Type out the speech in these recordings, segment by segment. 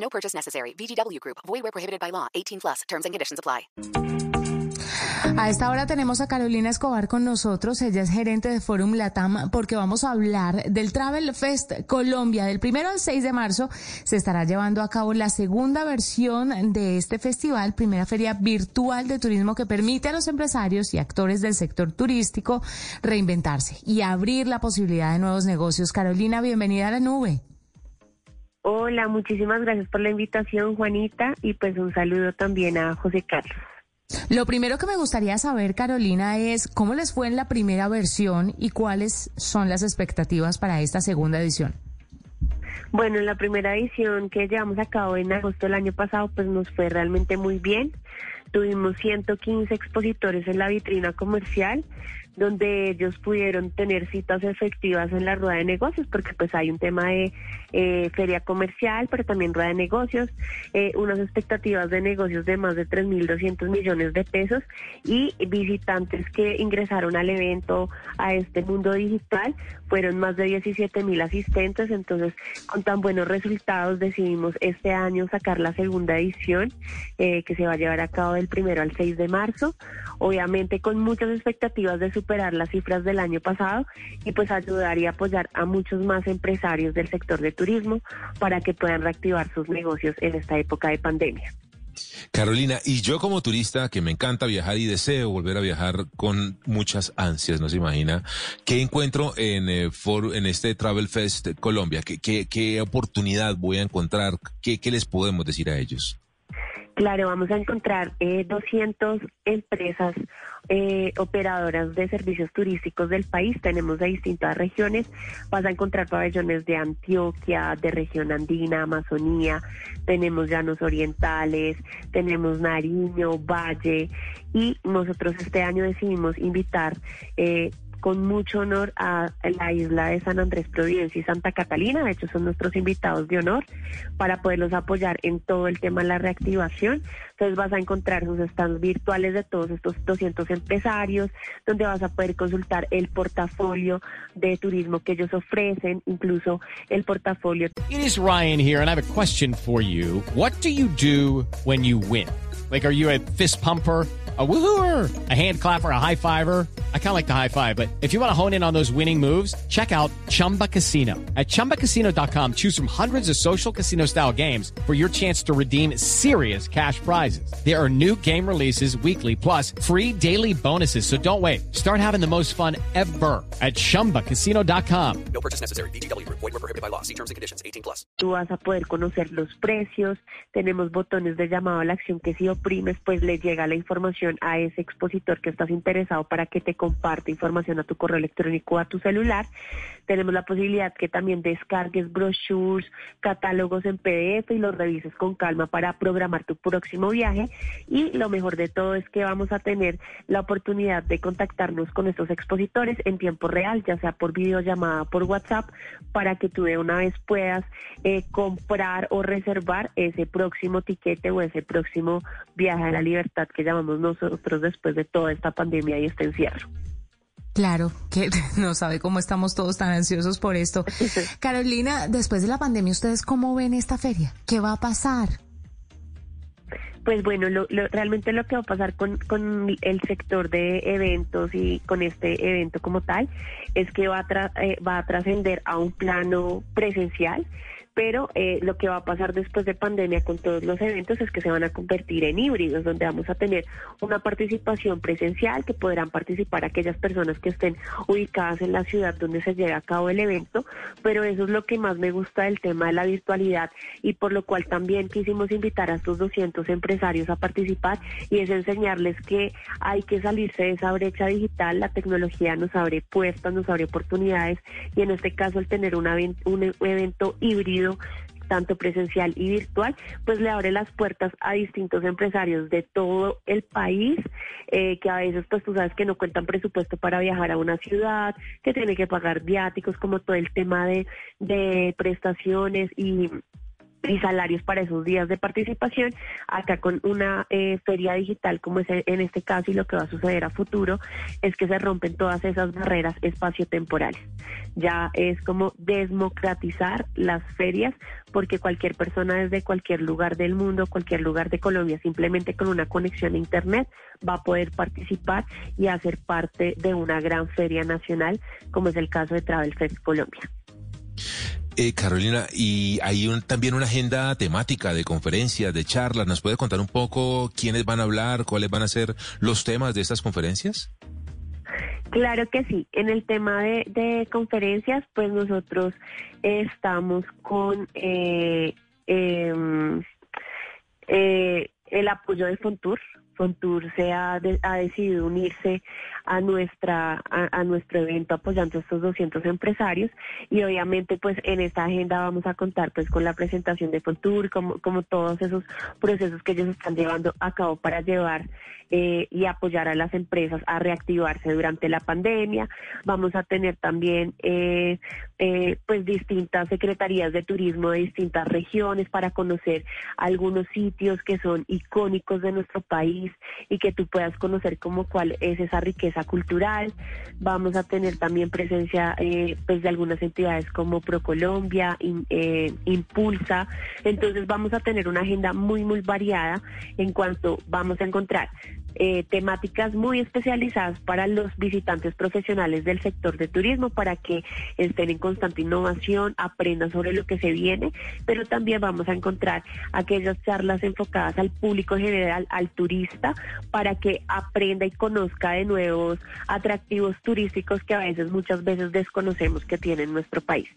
No purchase necessary. VGW Group. Void where prohibited by law. 18 plus. Terms and conditions apply. A esta hora tenemos a Carolina Escobar con nosotros. Ella es gerente de Forum Latam porque vamos a hablar del Travel Fest Colombia. Del primero al 6 de marzo se estará llevando a cabo la segunda versión de este festival, primera feria virtual de turismo que permite a los empresarios y actores del sector turístico reinventarse y abrir la posibilidad de nuevos negocios. Carolina, bienvenida a la nube. Hola, muchísimas gracias por la invitación, Juanita, y pues un saludo también a José Carlos. Lo primero que me gustaría saber, Carolina, es cómo les fue en la primera versión y cuáles son las expectativas para esta segunda edición. Bueno, en la primera edición que llevamos a cabo en agosto del año pasado, pues nos fue realmente muy bien. Tuvimos 115 expositores en la vitrina comercial, donde ellos pudieron tener citas efectivas en la rueda de negocios, porque pues hay un tema de eh, feria comercial, pero también rueda de negocios, eh, unas expectativas de negocios de más de 3.200 millones de pesos y visitantes que ingresaron al evento, a este mundo digital, fueron más de 17.000 asistentes, entonces con tan buenos resultados decidimos este año sacar la segunda edición, eh, que se va a llevar a cabo del primero al 6 de marzo, obviamente con muchas expectativas de superar las cifras del año pasado y pues ayudar y apoyar a muchos más empresarios del sector de turismo para que puedan reactivar sus negocios en esta época de pandemia. Carolina, y yo como turista que me encanta viajar y deseo volver a viajar con muchas ansias, no se imagina, ¿qué encuentro en, eh, este Travel Fest Colombia? ¿Qué, oportunidad voy a encontrar? ¿Qué, ¿Qué les podemos decir a ellos? Claro, vamos a encontrar eh, 200 empresas eh, operadoras de servicios turísticos del país. Tenemos de distintas regiones. Vas a encontrar pabellones de Antioquia, de región andina, Amazonía. Tenemos llanos orientales, tenemos Nariño, Valle. Y nosotros este año decidimos invitar eh, con mucho honor a la isla de San Andrés Providencia y Santa Catalina. De hecho, son nuestros invitados de honor para poderlos apoyar en todo el tema de la reactivación. Entonces vas a encontrar sus stands virtuales de todos estos 200 empresarios, donde vas a poder consultar el portafolio de turismo que ellos ofrecen, incluso el portafolio. It is Ryan here, and I have a question for you. What do you do when you win? Like, are you a fist pumper? A woohooer, a hand clapper, a high fiver. I kind of like the high five, but if you want to hone in on those winning moves, check out Chumba Casino. At ChumbaCasino.com, choose from hundreds of social casino style games for your chance to redeem serious cash prizes. There are new game releases weekly, plus free daily bonuses. So don't wait. Start having the most fun ever at ChumbaCasino.com. No purchase necessary. VGW. Void were prohibited by law. See terms and conditions. 18 plus. Tú vas a poder conocer los precios. Tenemos botones de llamado a la acción que si oprimes, pues le llega la información a ese expositor que estás interesado para que te comparte información a tu correo electrónico o a tu celular. Tenemos la posibilidad que también descargues brochures, catálogos en PDF y los revises con calma para programar tu próximo viaje. Y lo mejor de todo es que vamos a tener la oportunidad de contactarnos con estos expositores en tiempo real, ya sea por videollamada, por WhatsApp, para que tú de una vez puedas eh, comprar o reservar ese próximo tiquete o ese próximo viaje a la libertad que llamamos nosotros después de toda esta pandemia y este encierro. Claro, que no sabe cómo estamos todos tan ansiosos por esto. Carolina, después de la pandemia, ¿ustedes cómo ven esta feria? ¿Qué va a pasar? Pues bueno, lo, lo, realmente lo que va a pasar con, con, el sector de eventos y con este evento como tal es que va a, tra eh, va a trascender a un plano presencial pero eh, lo que va a pasar después de pandemia con todos los eventos es que se van a convertir en híbridos, donde vamos a tener una participación presencial que podrán participar aquellas personas que estén ubicadas en la ciudad donde se lleve a cabo el evento, pero eso es lo que más me gusta del tema de la virtualidad y por lo cual también quisimos invitar a estos 200 empresarios a participar y es enseñarles que hay que salirse de esa brecha digital, la tecnología nos abre puertas, nos abre oportunidades y en este caso el tener un evento híbrido tanto presencial y virtual, pues le abre las puertas a distintos empresarios de todo el país, eh, que a veces pues tú sabes que no cuentan presupuesto para viajar a una ciudad, que tiene que pagar viáticos, como todo el tema de, de prestaciones y y salarios para esos días de participación. Acá con una eh, feria digital como es en este caso y lo que va a suceder a futuro es que se rompen todas esas barreras espaciotemporales. Ya es como democratizar las ferias porque cualquier persona desde cualquier lugar del mundo, cualquier lugar de Colombia, simplemente con una conexión a Internet va a poder participar y hacer parte de una gran feria nacional como es el caso de Travel Fest Colombia. Eh, Carolina, y hay también una agenda temática de conferencias, de charlas. ¿Nos puede contar un poco quiénes van a hablar, cuáles van a ser los temas de estas conferencias? Claro que sí. En el tema de, conferencias, pues nosotros estamos con eh, em, eh, el apoyo de Fontur. Fontur se ha, ha decidido unirse a nuestra a, nuestro evento apoyando a estos 200 empresarios y obviamente pues en esta agenda vamos a contar pues con la presentación de Fontur como como todos esos procesos que ellos están llevando a cabo para llevar eh, y apoyar a las empresas a reactivarse durante la pandemia. Vamos a tener también eh, eh, pues distintas secretarías de turismo de distintas regiones para conocer algunos sitios que son icónicos de nuestro país y que tú puedas conocer como cuál es esa riqueza cultural. Vamos a tener también presencia pues de algunas entidades como ProColombia, Impulsa. Entonces vamos a tener una agenda muy muy variada en cuanto vamos a encontrar eh, temáticas muy especializadas para los visitantes profesionales del sector de turismo para que estén en constante innovación, aprendan sobre lo que se viene, pero también vamos a encontrar aquellas charlas enfocadas al público general, al turista, para que aprenda y conozca de nuevos atractivos turísticos que a veces, muchas veces desconocemos que tiene nuestro país.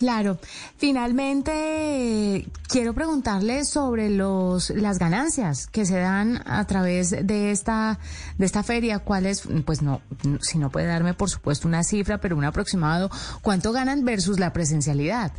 Claro. Finalmente, quiero preguntarle sobre los las ganancias que se dan a través de esta de esta feria. ¿Cuáles? Pues no, si no puede darme, por supuesto, una cifra, pero un aproximado. ¿Cuánto ganan versus la presencialidad?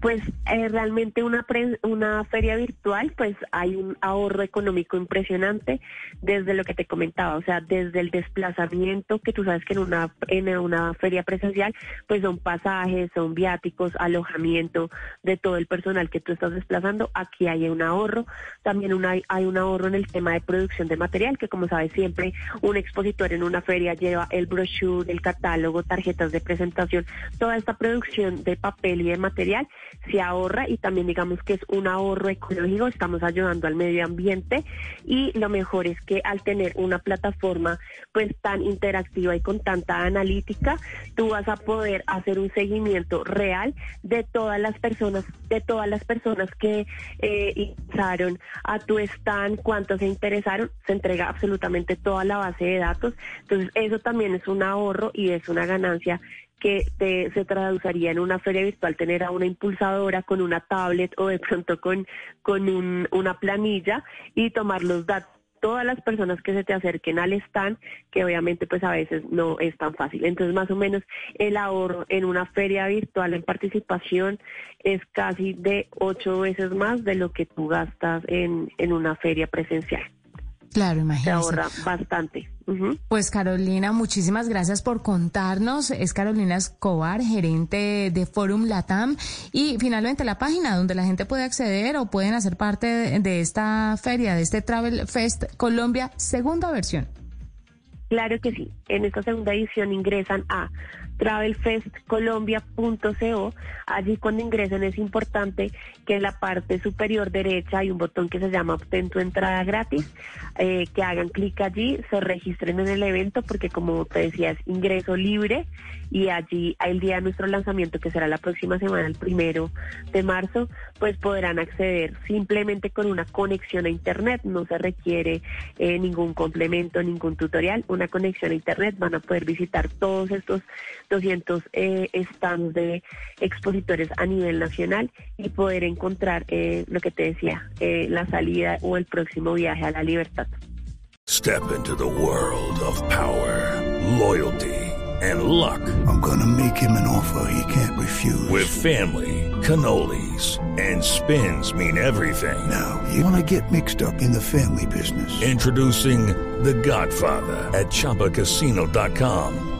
Pues eh, realmente una, una feria virtual, pues hay un ahorro económico impresionante desde lo que te comentaba, o sea, desde el desplazamiento, que tú sabes que en una, en una feria presencial, pues son pasajes, son viáticos, alojamiento de todo el personal que tú estás desplazando, aquí hay un ahorro, también hay un ahorro en el tema de producción de material, que como sabes siempre un expositor en una feria lleva el brochure, el catálogo, tarjetas de presentación, toda esta producción de papel y de material se ahorra y también digamos que es un ahorro ecológico, estamos ayudando al medio ambiente y lo mejor es que al tener una plataforma pues tan interactiva y con tanta analítica, tú vas a poder hacer un seguimiento real de todas las personas, de todas las personas que eh, ingresaron a tu stand, cuántos se interesaron, se entrega absolutamente toda la base de datos, entonces eso también es un ahorro y es una ganancia que se traduciría en una feria virtual tener a una impulsadora con una tablet o de pronto con, con un, una planilla y tomar los datos todas las personas que se te acerquen al stand, que obviamente pues a veces no es tan fácil. Entonces más o menos el ahorro en una feria virtual en participación es casi de ocho veces más de lo que tú gastas en, en una feria presencial. Claro, imagínese. Se ahorra bastante. Pues Carolina, muchísimas gracias por contarnos. Es Carolina Escobar, gerente de Forum Latam. Y finalmente la página donde la gente puede acceder o pueden hacer parte de esta feria, de este Travel Fest Colombia, segunda versión. Claro que sí. En esta segunda edición ingresan a travelfestcolombia.co. Allí cuando ingresen es importante que en la parte superior derecha hay un botón que se llama Obtén tu entrada gratis, eh, que hagan clic allí, se registren en el evento porque como te decía es ingreso libre y allí el día de nuestro lanzamiento que será la próxima semana, el primero de marzo, pues podrán acceder simplemente con una conexión a internet, no se requiere eh, ningún complemento, ningún tutorial, una conexión a internet, van a poder visitar todos estos 200 eh, stands de expositores a nivel nacional y poder encontrar eh, lo que te decía, eh, la salida o el próximo viaje a la libertad. Step into the world of power, loyalty and luck. I'm gonna make him an offer he can't refuse. With family. cannolis, and spins mean everything. Now, you want to get mixed up in the family business. Introducing The Godfather at ChumbaCasino.com.